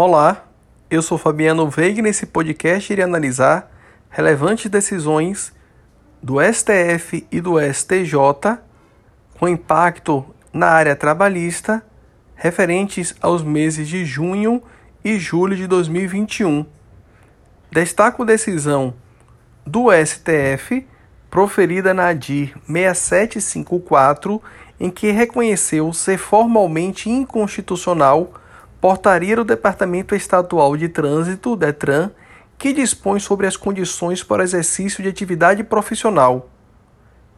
Olá, eu sou Fabiano Veiga e nesse podcast irei analisar relevantes decisões do STF e do STJ com impacto na área trabalhista referentes aos meses de junho e julho de 2021. Destaco decisão do STF proferida na ADIR 6754 em que reconheceu ser formalmente inconstitucional portaria do Departamento Estadual de Trânsito, DETRAN, que dispõe sobre as condições para exercício de atividade profissional.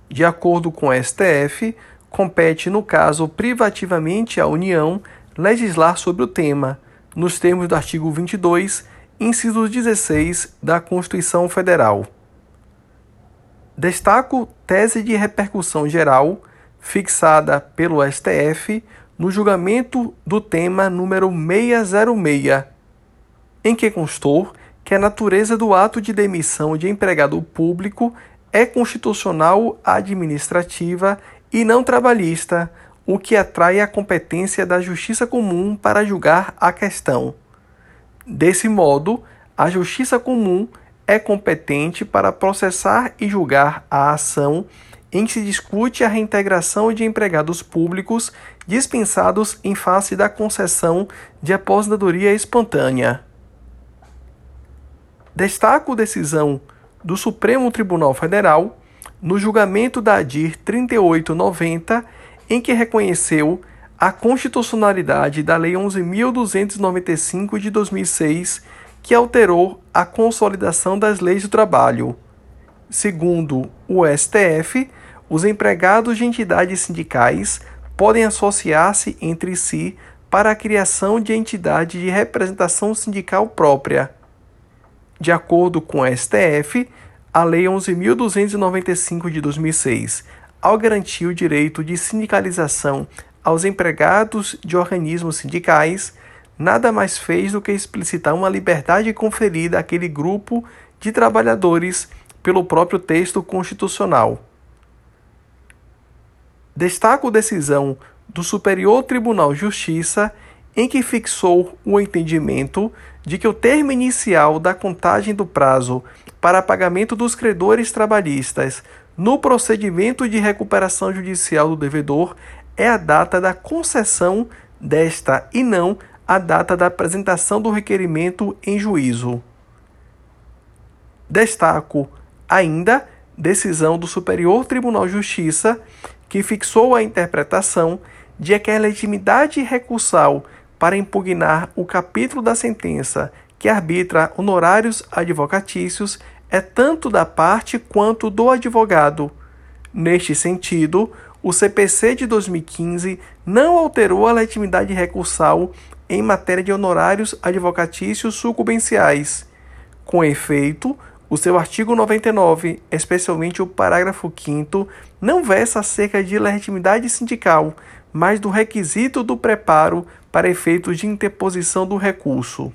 De acordo com o STF, compete, no caso privativamente à União, legislar sobre o tema, nos termos do artigo 22, inciso 16 da Constituição Federal. Destaco tese de repercussão geral fixada pelo STF no julgamento do tema número 606, em que constou que a natureza do ato de demissão de empregado público é constitucional administrativa e não trabalhista, o que atrai a competência da Justiça Comum para julgar a questão. Desse modo, a Justiça Comum é competente para processar e julgar a ação em que se discute a reintegração de empregados públicos dispensados em face da concessão de aposentadoria espontânea. Destaco decisão do Supremo Tribunal Federal no julgamento da ADIR 3890, em que reconheceu a constitucionalidade da Lei 11.295 de 2006, que alterou a consolidação das leis do trabalho. Segundo o STF, os empregados de entidades sindicais podem associar-se entre si para a criação de entidade de representação sindical própria. De acordo com a STF, a Lei 11.295 de 2006, ao garantir o direito de sindicalização aos empregados de organismos sindicais, nada mais fez do que explicitar uma liberdade conferida àquele grupo de trabalhadores pelo próprio texto constitucional. Destaco decisão do Superior Tribunal de Justiça em que fixou o entendimento de que o termo inicial da contagem do prazo para pagamento dos credores trabalhistas no procedimento de recuperação judicial do devedor é a data da concessão desta e não a data da apresentação do requerimento em juízo. Destaco ainda decisão do Superior Tribunal de Justiça que fixou a interpretação de que a legitimidade recursal para impugnar o capítulo da sentença que arbitra honorários advocatícios é tanto da parte quanto do advogado. Neste sentido, o CPC de 2015 não alterou a legitimidade recursal em matéria de honorários advocatícios sucumbenciais. Com efeito, o seu artigo 99, especialmente o parágrafo 5 não versa acerca de legitimidade sindical, mas do requisito do preparo para efeitos de interposição do recurso.